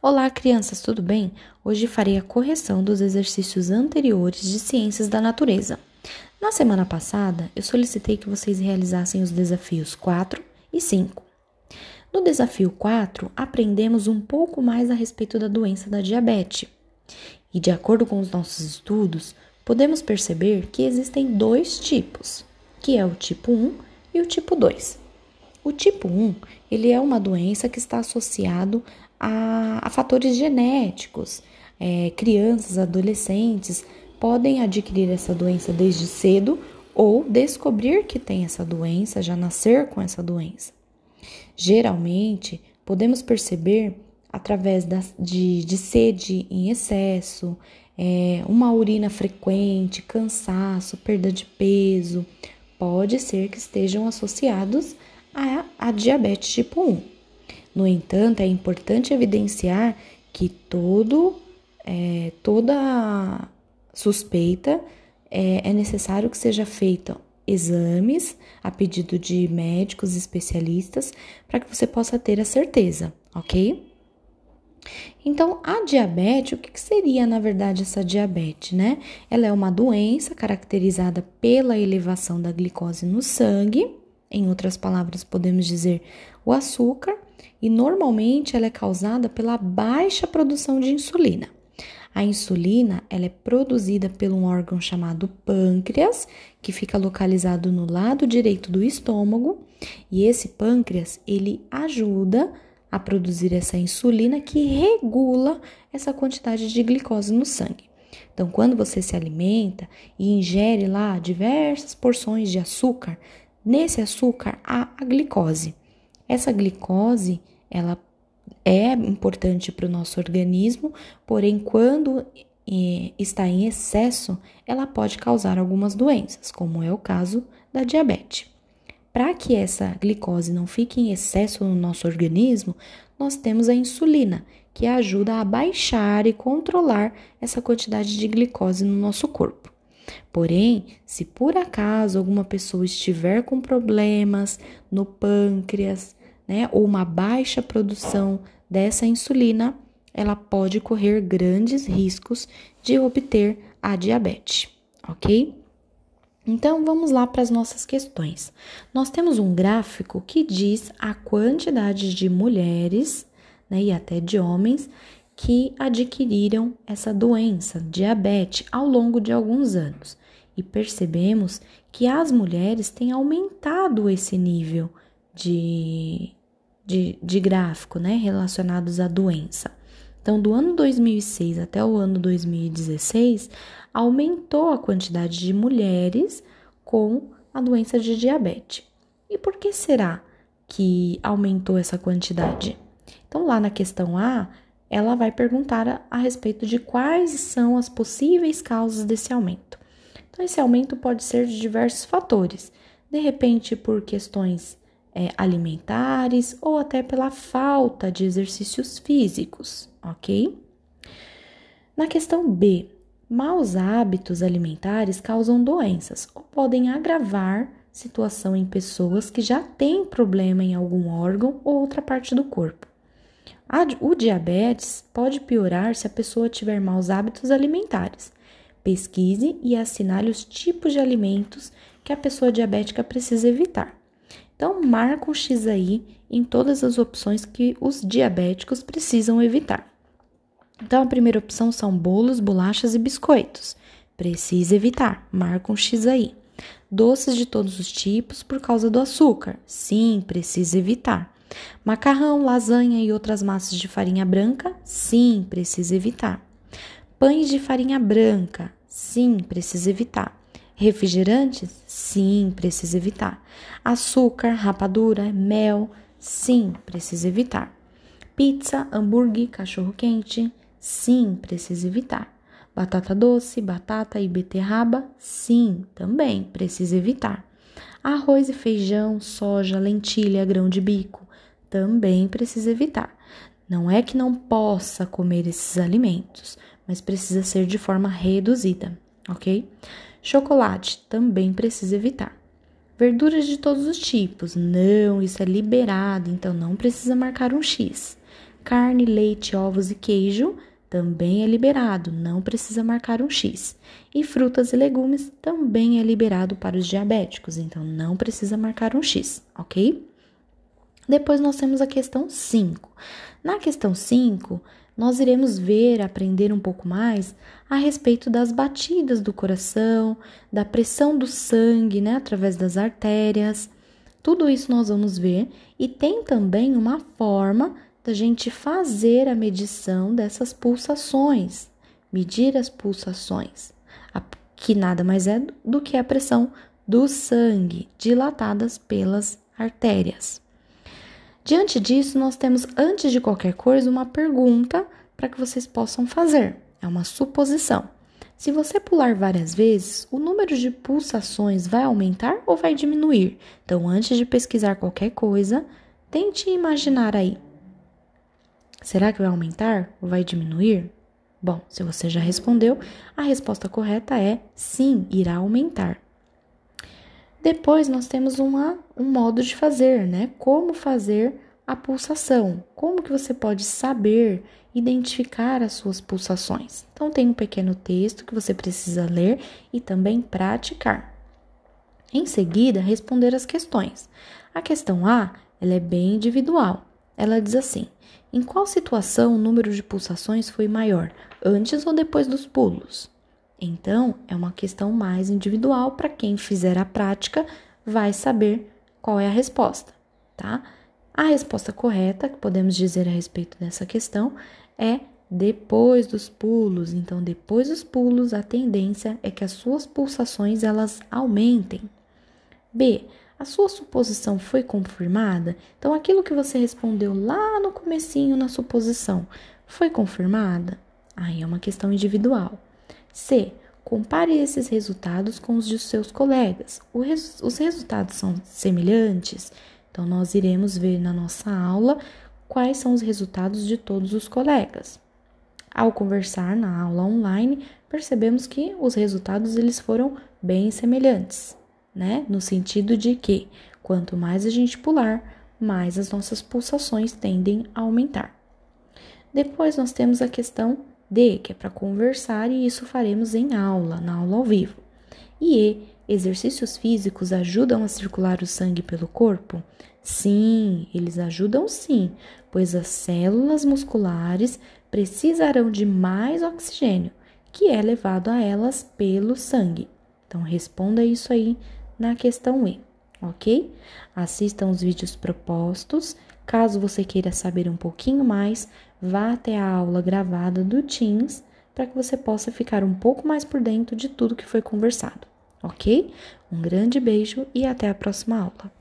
Olá, crianças, tudo bem? Hoje farei a correção dos exercícios anteriores de Ciências da Natureza. Na semana passada, eu solicitei que vocês realizassem os desafios 4 e 5. No desafio 4, aprendemos um pouco mais a respeito da doença da diabetes. E de acordo com os nossos estudos, podemos perceber que existem dois tipos, que é o tipo 1 e o tipo 2. O tipo 1, ele é uma doença que está associado a, a fatores genéticos. É, crianças, adolescentes podem adquirir essa doença desde cedo ou descobrir que tem essa doença, já nascer com essa doença. Geralmente, podemos perceber através da, de, de sede em excesso, é, uma urina frequente, cansaço, perda de peso, pode ser que estejam associados a, a diabetes tipo 1. No entanto, é importante evidenciar que todo, é, toda suspeita é, é necessário que seja feita exames a pedido de médicos especialistas para que você possa ter a certeza, ok? Então, a diabetes, o que seria na verdade essa diabetes, né? Ela é uma doença caracterizada pela elevação da glicose no sangue, em outras palavras, podemos dizer o açúcar, e normalmente ela é causada pela baixa produção de insulina. A insulina ela é produzida por um órgão chamado pâncreas, que fica localizado no lado direito do estômago, e esse pâncreas ele ajuda a produzir essa insulina que regula essa quantidade de glicose no sangue. Então, quando você se alimenta e ingere lá diversas porções de açúcar, nesse açúcar há a glicose. Essa glicose, ela é importante para o nosso organismo, porém, quando está em excesso, ela pode causar algumas doenças, como é o caso da diabetes. Para que essa glicose não fique em excesso no nosso organismo, nós temos a insulina, que ajuda a baixar e controlar essa quantidade de glicose no nosso corpo. Porém, se por acaso alguma pessoa estiver com problemas no pâncreas, né, ou uma baixa produção dessa insulina, ela pode correr grandes riscos de obter a diabetes, ok? Então vamos lá para as nossas questões. Nós temos um gráfico que diz a quantidade de mulheres né, e até de homens que adquiriram essa doença, diabetes, ao longo de alguns anos. E percebemos que as mulheres têm aumentado esse nível de, de, de gráfico né, relacionados à doença. Então, do ano 2006 até o ano 2016, aumentou a quantidade de mulheres com a doença de diabetes. E por que será que aumentou essa quantidade? Então, lá na questão A, ela vai perguntar a, a respeito de quais são as possíveis causas desse aumento. Então, esse aumento pode ser de diversos fatores, de repente por questões é, alimentares ou até pela falta de exercícios físicos, ok? Na questão B, maus hábitos alimentares causam doenças ou podem agravar situação em pessoas que já têm problema em algum órgão ou outra parte do corpo. O diabetes pode piorar se a pessoa tiver maus hábitos alimentares. Pesquise e assinale os tipos de alimentos que a pessoa diabética precisa evitar. Então, marca um X aí em todas as opções que os diabéticos precisam evitar. Então, a primeira opção são bolos, bolachas e biscoitos. Precisa evitar, marca um X aí. Doces de todos os tipos por causa do açúcar. Sim, precisa evitar. Macarrão, lasanha e outras massas de farinha branca? Sim, precisa evitar. Pães de farinha branca? Sim, precisa evitar. Refrigerantes? Sim, precisa evitar. Açúcar, rapadura, mel? Sim, precisa evitar. Pizza, hambúrguer, cachorro-quente? Sim, precisa evitar. Batata doce, batata e beterraba? Sim, também precisa evitar. Arroz e feijão, soja, lentilha, grão de bico? Também precisa evitar. Não é que não possa comer esses alimentos, mas precisa ser de forma reduzida, ok? Chocolate também precisa evitar. Verduras de todos os tipos, não, isso é liberado, então não precisa marcar um X. carne, leite, ovos e queijo também é liberado, não precisa marcar um X. E frutas e legumes também é liberado para os diabéticos, então não precisa marcar um X, ok? Depois nós temos a questão 5. Na questão 5, nós iremos ver, aprender um pouco mais a respeito das batidas do coração, da pressão do sangue, né, através das artérias. Tudo isso nós vamos ver e tem também uma forma da gente fazer a medição dessas pulsações, medir as pulsações, que nada mais é do que a pressão do sangue dilatadas pelas artérias. Diante disso, nós temos, antes de qualquer coisa, uma pergunta para que vocês possam fazer. É uma suposição. Se você pular várias vezes, o número de pulsações vai aumentar ou vai diminuir? Então, antes de pesquisar qualquer coisa, tente imaginar aí Será que vai aumentar ou vai diminuir? Bom, se você já respondeu, a resposta correta é sim, irá aumentar. Depois nós temos uma, um modo de fazer, né? Como fazer a pulsação? Como que você pode saber identificar as suas pulsações? Então tem um pequeno texto que você precisa ler e também praticar. Em seguida, responder as questões. A questão A, ela é bem individual. Ela diz assim: em qual situação o número de pulsações foi maior, antes ou depois dos pulos? Então, é uma questão mais individual para quem fizer a prática vai saber qual é a resposta, tá? A resposta correta que podemos dizer a respeito dessa questão é depois dos pulos. Então, depois dos pulos, a tendência é que as suas pulsações elas aumentem. B a sua suposição foi confirmada? Então aquilo que você respondeu lá no comecinho na suposição foi confirmada? Aí é uma questão individual. C. Compare esses resultados com os de seus colegas. Res, os resultados são semelhantes? Então nós iremos ver na nossa aula quais são os resultados de todos os colegas. Ao conversar na aula online, percebemos que os resultados eles foram bem semelhantes né? No sentido de que quanto mais a gente pular, mais as nossas pulsações tendem a aumentar. Depois nós temos a questão D, que é para conversar, e isso faremos em aula, na aula ao vivo. E E, exercícios físicos ajudam a circular o sangue pelo corpo? Sim, eles ajudam sim, pois as células musculares precisarão de mais oxigênio, que é levado a elas pelo sangue. Então responda isso aí na questão E, ok? Assistam os vídeos propostos. Caso você queira saber um pouquinho mais, vá até a aula gravada do Teams para que você possa ficar um pouco mais por dentro de tudo que foi conversado, ok? Um grande beijo e até a próxima aula.